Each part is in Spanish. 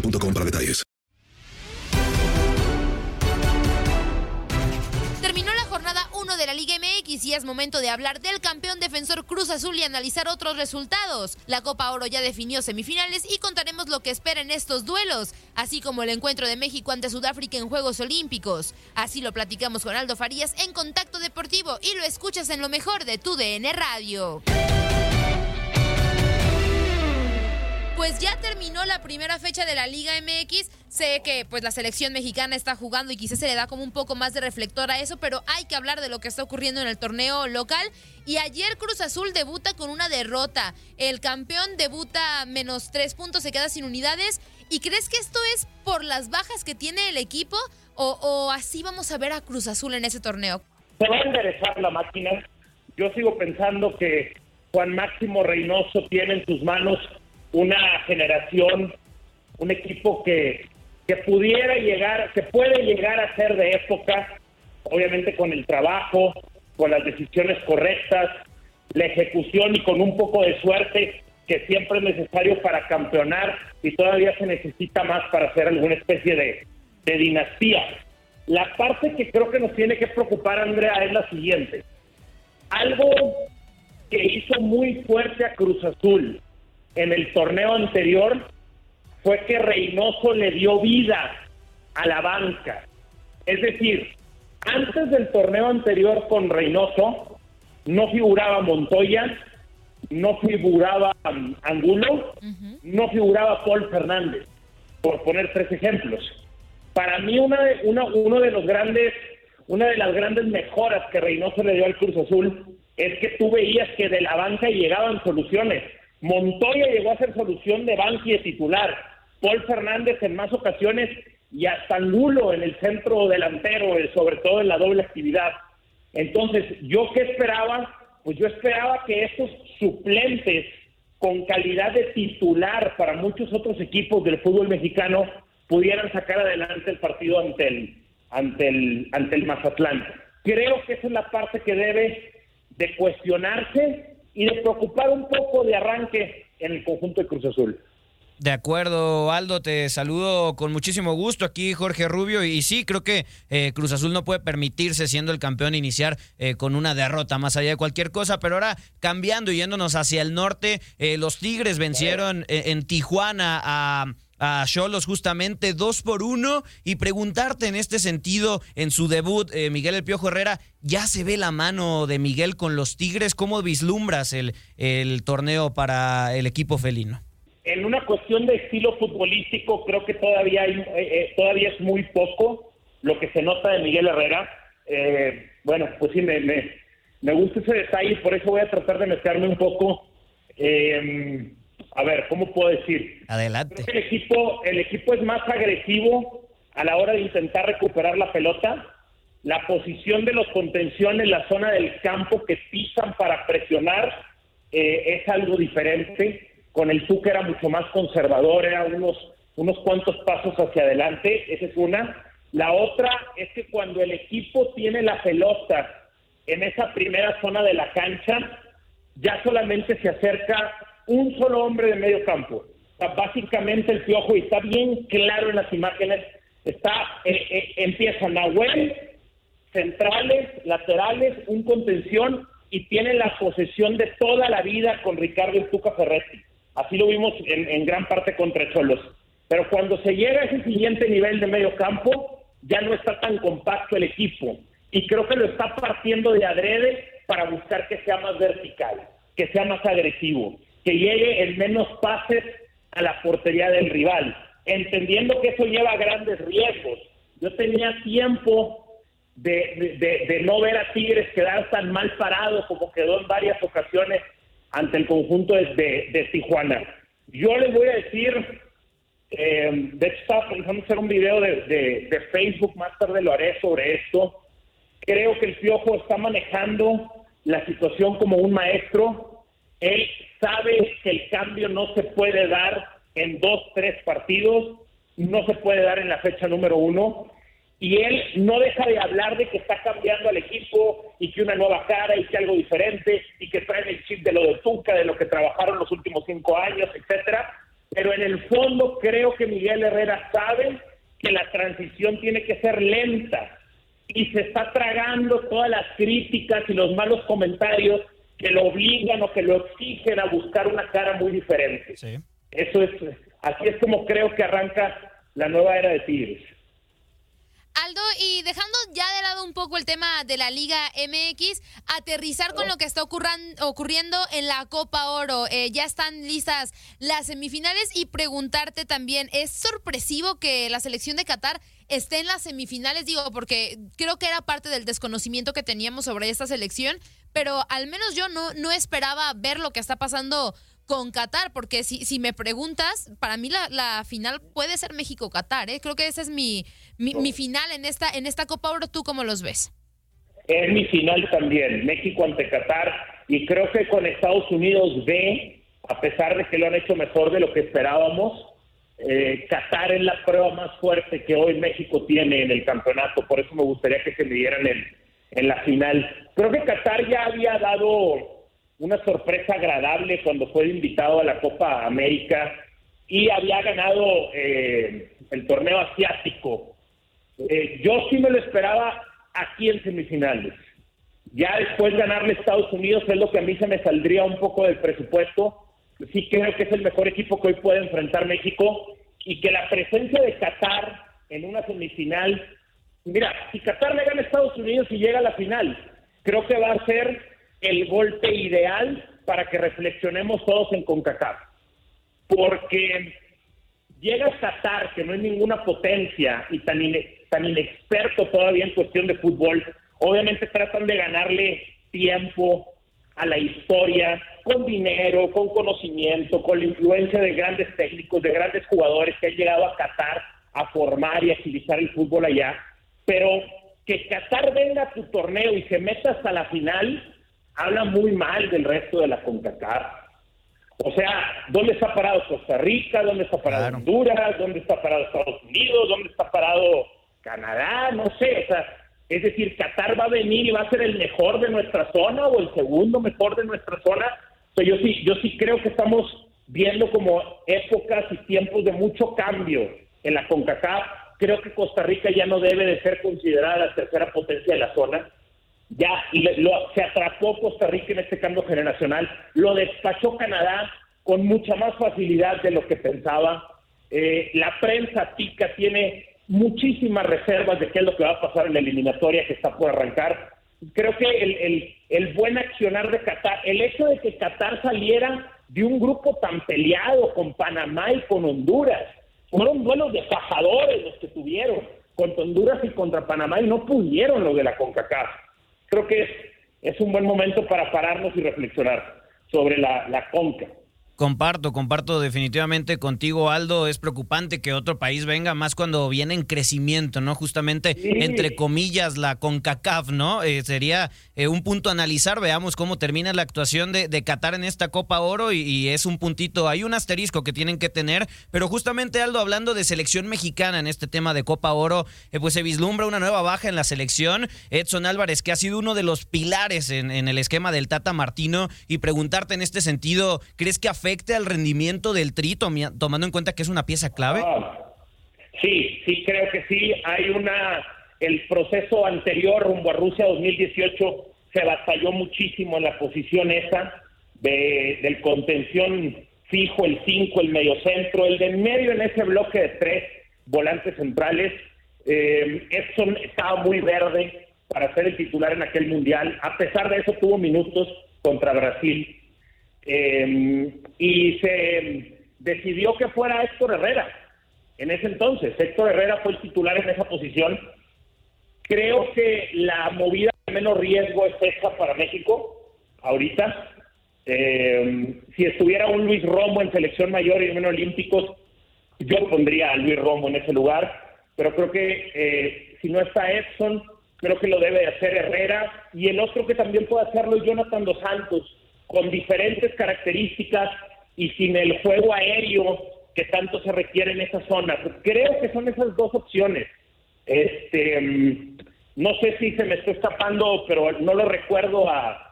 boostmobile.com para detalles. Terminó la jornada 1 de la Liga MX y es momento de hablar del campeón defensor Cruz Azul y analizar otros resultados. La Copa Oro ya definió semifinales y contaremos lo que espera en estos duelos, así como el encuentro de México ante Sudáfrica en Juegos Olímpicos. Así lo platicamos con Aldo Farías en Contacto Deportivo y lo escuchas en lo mejor de tu DN Radio. La primera fecha de la Liga MX. Sé que pues la selección mexicana está jugando y quizás se le da como un poco más de reflector a eso, pero hay que hablar de lo que está ocurriendo en el torneo local. Y ayer Cruz Azul debuta con una derrota. El campeón debuta menos tres puntos, se queda sin unidades. ¿Y crees que esto es por las bajas que tiene el equipo? ¿O, así vamos a ver a Cruz Azul en ese torneo? Se va a enderezar la máquina. Yo sigo pensando que Juan Máximo Reynoso tiene en sus manos una generación, un equipo que, que pudiera llegar, que puede llegar a ser de época, obviamente con el trabajo, con las decisiones correctas, la ejecución y con un poco de suerte que siempre es necesario para campeonar y todavía se necesita más para hacer alguna especie de, de dinastía. La parte que creo que nos tiene que preocupar, Andrea, es la siguiente. Algo que hizo muy fuerte a Cruz Azul en el torneo anterior fue que Reynoso le dio vida a la banca. Es decir, antes del torneo anterior con Reynoso no figuraba Montoya, no figuraba um, Angulo, no figuraba Paul Fernández, por poner tres ejemplos. Para mí una de, una, uno de los grandes, una de las grandes mejoras que Reynoso le dio al Cruz Azul es que tú veías que de la banca llegaban soluciones. Montoya llegó a ser solución de banca y de titular. Paul Fernández en más ocasiones y hasta Angulo en el centro delantero, eh, sobre todo en la doble actividad. Entonces, ¿yo qué esperaba? Pues yo esperaba que estos suplentes con calidad de titular para muchos otros equipos del fútbol mexicano pudieran sacar adelante el partido ante el, ante el, ante el Mazatlán. Creo que esa es la parte que debe de cuestionarse y de preocupar un poco de arranque en el conjunto de Cruz Azul. De acuerdo, Aldo, te saludo con muchísimo gusto aquí, Jorge Rubio. Y sí, creo que eh, Cruz Azul no puede permitirse, siendo el campeón, iniciar eh, con una derrota más allá de cualquier cosa. Pero ahora, cambiando y yéndonos hacia el norte, eh, los Tigres vencieron en Tijuana a a Cholos justamente dos por uno y preguntarte en este sentido, en su debut, eh, Miguel El Piojo Herrera, ¿ya se ve la mano de Miguel con los Tigres? ¿Cómo vislumbras el, el torneo para el equipo felino? en una cuestión de estilo futbolístico, creo que todavía hay, eh, eh, todavía es muy poco lo que se nota de Miguel Herrera. Eh, bueno, pues sí, me, me, me, gusta ese detalle, por eso voy a tratar de meterme un poco. A ver, ¿cómo puedo decir? Adelante. el equipo, el equipo es más agresivo a la hora de intentar recuperar la pelota. La posición de los contenciones, en la zona del campo que pisan para presionar, es algo diferente con el Tuca era mucho más conservador, era unos, unos cuantos pasos hacia adelante, esa es una. La otra es que cuando el equipo tiene la pelota en esa primera zona de la cancha, ya solamente se acerca un solo hombre de medio campo. básicamente el piojo, y está bien claro en las imágenes, está eh, eh, empieza centrales, laterales, un contención y tiene la posesión de toda la vida con Ricardo Tuca Ferretti. Así lo vimos en, gran parte contra Cholos. Pero cuando se llega a ese siguiente nivel de medio campo, ya no está tan compacto el equipo. Y creo que lo está partiendo de adrede para buscar que sea más vertical, que sea más agresivo, que llegue en menos pases a la portería del rival, entendiendo que eso lleva grandes riesgos. Yo tenía tiempo de, no ver a Tigres quedar tan mal parado como quedó en varias ocasiones ante el conjunto de, Tijuana. Yo les voy a decir, eh, de hecho estaba pensando hacer un video de, de, Facebook, más tarde lo haré sobre esto. Creo que el Piojo está manejando la situación como un maestro. Él sabe que el cambio no se puede dar en dos, tres partidos, no se puede dar en la fecha número uno y él no deja de hablar de que está cambiando al equipo y que una nueva cara y que algo diferente y que traen el chip de lo de Tuca, de lo que trabajaron los últimos cinco años, etcétera. Pero en el fondo creo que Miguel Herrera sabe que la transición tiene que ser lenta y se está tragando todas las críticas y los malos comentarios que lo obligan o que lo exigen a buscar una cara muy diferente. Eso es, así es como creo que arranca la nueva era de Tigres. Aldo, y dejando ya de lado un poco el tema de la Liga MX, aterrizar con lo que está ocurriendo en la Copa Oro. Eh, ya están listas las semifinales y preguntarte también, ¿es sorpresivo que la selección de Qatar esté en las semifinales? Digo, porque creo que era parte del desconocimiento que teníamos sobre esta selección, pero al menos yo no, no esperaba ver lo que está pasando con Qatar, porque si, si me preguntas, para mí la, la final puede ser México-Qatar, ¿eh? creo que ese es mi, mi, final en esta, en esta Copa Oro, ¿tú cómo los ves? Es mi final también, México ante Qatar, y creo que con Estados Unidos B, a pesar de que lo han hecho mejor de lo que esperábamos, eh, Qatar es la prueba más fuerte que hoy México tiene en el campeonato, por eso me gustaría que se me dieran en, la final. Creo que Qatar ya había dado una sorpresa agradable cuando fue invitado a la Copa América y había ganado eh, el torneo asiático. Eh, yo sí me lo esperaba aquí en semifinales. Ya después ganarle Estados Unidos es lo que a mí se me saldría un poco del presupuesto. Sí creo que es el mejor equipo que hoy puede enfrentar México y que la presencia de Qatar en una semifinal, mira, si Qatar le gana a Estados Unidos y llega a la final, creo que va a ser el golpe ideal para que reflexionemos todos en CONCACAF. Porque llega Qatar, que no es ninguna potencia y tan, tan inexperto todavía en cuestión de fútbol, obviamente tratan de ganarle tiempo a la historia, con dinero, con conocimiento, con la influencia de grandes técnicos, de grandes jugadores que han llegado a Qatar a formar y agilizar el fútbol allá. Pero que Qatar venga a tu torneo y se meta hasta la final, habla muy mal del resto de la CONCACAF. O sea, ¿dónde está parado Costa Rica? ¿Dónde está parado Honduras? ¿Dónde está parado Estados Unidos? ¿Dónde está parado Canadá? No sé, o sea, es decir, Qatar va a venir y va a ser el mejor de nuestra zona o el segundo mejor de nuestra zona. O yo sí, yo sí creo que estamos viendo como épocas y tiempos de mucho cambio en la CONCACAF. Creo que Costa Rica ya no debe de ser considerada la tercera potencia de la zona ya lo, se atrapó Costa Rica en este cambio generacional, lo despachó Canadá con mucha más facilidad de lo que pensaba. Eh, la prensa tica tiene muchísimas reservas de qué es lo que va a pasar en la eliminatoria que está por arrancar. Creo que el buen accionar de Qatar, el hecho de que Qatar saliera de un grupo tan peleado con Panamá y con Honduras. Fueron duelos de fajadores los que tuvieron contra Honduras y contra Panamá y no pudieron los de la CONCACAF. Creo que es, es un buen momento para pararnos y reflexionar sobre la, la CONCA. Comparto, comparto definitivamente contigo, Aldo. Es preocupante que otro país venga, más cuando viene en crecimiento, ¿no? Justamente, entre comillas, la CONCACAF, ¿no? Eh, sería eh, un punto a analizar. Veamos cómo termina la actuación de, de Qatar en esta Copa Oro y, y, es un puntito, hay un asterisco que tienen que tener. Pero justamente, Aldo, hablando de selección mexicana en este tema de Copa Oro, eh, pues se vislumbra una nueva baja en la selección. Edson Álvarez, que ha sido uno de los pilares en, en el esquema del Tata Martino, y preguntarte en este sentido, ¿crees que afecta afecte al rendimiento del Tri, tomando en cuenta que es una pieza clave? Ah, sí, sí, creo que sí. Hay una. El proceso anterior rumbo a Rusia 2018 se batalló muchísimo en la posición esa de, del contención fijo, el 5, el mediocentro, el de medio en ese bloque de tres volantes centrales. Eh, Edson estaba muy verde para ser el titular en aquel mundial. A pesar de eso, tuvo minutos contra Brasil. Eh, y se decidió que fuera Héctor Herrera. En ese entonces, Héctor Herrera fue el titular en esa posición. Creo que la movida de menos riesgo es esa para México, ahorita. Eh, si estuviera un Luis Romo en selección mayor y en olímpicos, yo pondría a Luis Romo en ese lugar. Pero creo que eh, si no está Edson, creo que lo debe de hacer Herrera. Y el otro que también puede hacerlo es Jonathan Dos Santos con diferentes características y sin el juego aéreo que tanto se requiere en esa zona. Creo que son esas dos opciones. Este, mm, no sé si se me está escapando, pero no lo recuerdo a,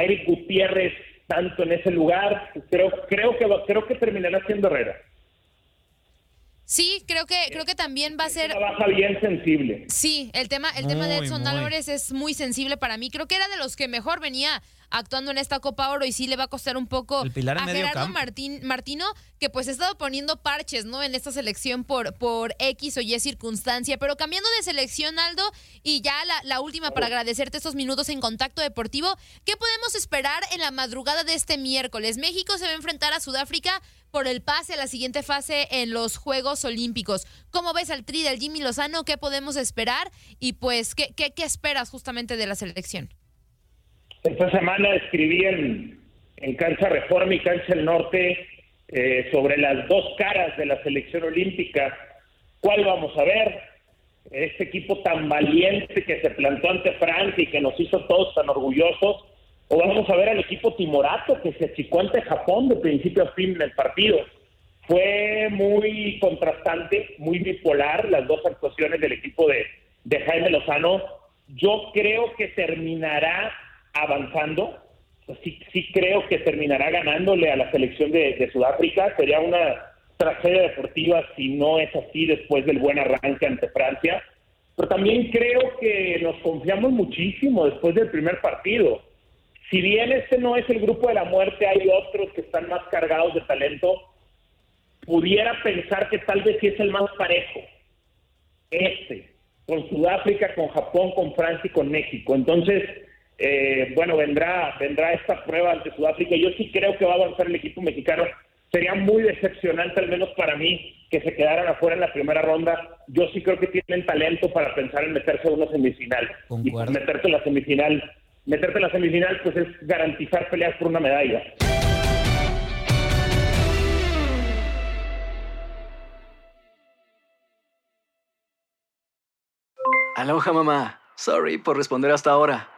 Eric Gutiérrez tanto en ese lugar. Creo, creo que creo que terminará siendo Herrera. Sí, creo que creo que también va a ser una baja bien sensible. Sí, el tema el tema de Edson Álvarez es muy sensible para mí. Creo que era de los que mejor venía actuando en esta Copa Oro y sí le va a costar un poco a Gerardo Martín, Martino, que pues ha estado poniendo parches, ¿no? En esta selección por, por X o Y circunstancia. Pero cambiando de selección, Aldo, y ya la, la última para agradecerte estos minutos en contacto deportivo, ¿qué podemos esperar en la madrugada de este miércoles? México se va a enfrentar a Sudáfrica por el pase a la siguiente fase en los Juegos Olímpicos. ¿Cómo ves al tri del Jimmy Lozano? ¿Qué podemos esperar? Y pues, ¿qué, qué, qué esperas justamente de la selección? Esta semana escribí en, en Cancha Reforma y Cancha El Norte eh, sobre las dos caras de la selección olímpica. ¿Cuál vamos a ver? Este equipo tan valiente que se plantó ante Francia y que nos hizo todos tan orgullosos. O vamos a ver al equipo timorato que se achicó ante Japón de principio a fin del partido. Fue muy contrastante, muy bipolar las dos actuaciones del equipo de, de Jaime Lozano. Yo creo que terminará avanzando. Sí, sí creo que terminará ganándole a la selección de, Sudáfrica. Sería una tragedia deportiva si no es así después del buen arranque ante Francia. Pero también creo que nos confiamos muchísimo después del primer partido. Si bien este no es el grupo de la muerte, hay otros que están más cargados de talento. Pudiera pensar que tal vez sí es el más parejo. Este, con Sudáfrica, con Japón, con Francia y con México. Entonces, eh, bueno, vendrá, vendrá esta prueba ante Sudáfrica. Yo sí creo que va a avanzar el equipo mexicano. Sería muy decepcionante, al menos para mí, que se quedaran afuera en la primera ronda. Yo sí creo que tienen talento para pensar en meterse a una semifinal. Y meterte en la semifinal, meterte en la semifinal, pues es garantizar peleas por una medalla. Aloha mamá. Sorry por responder hasta ahora.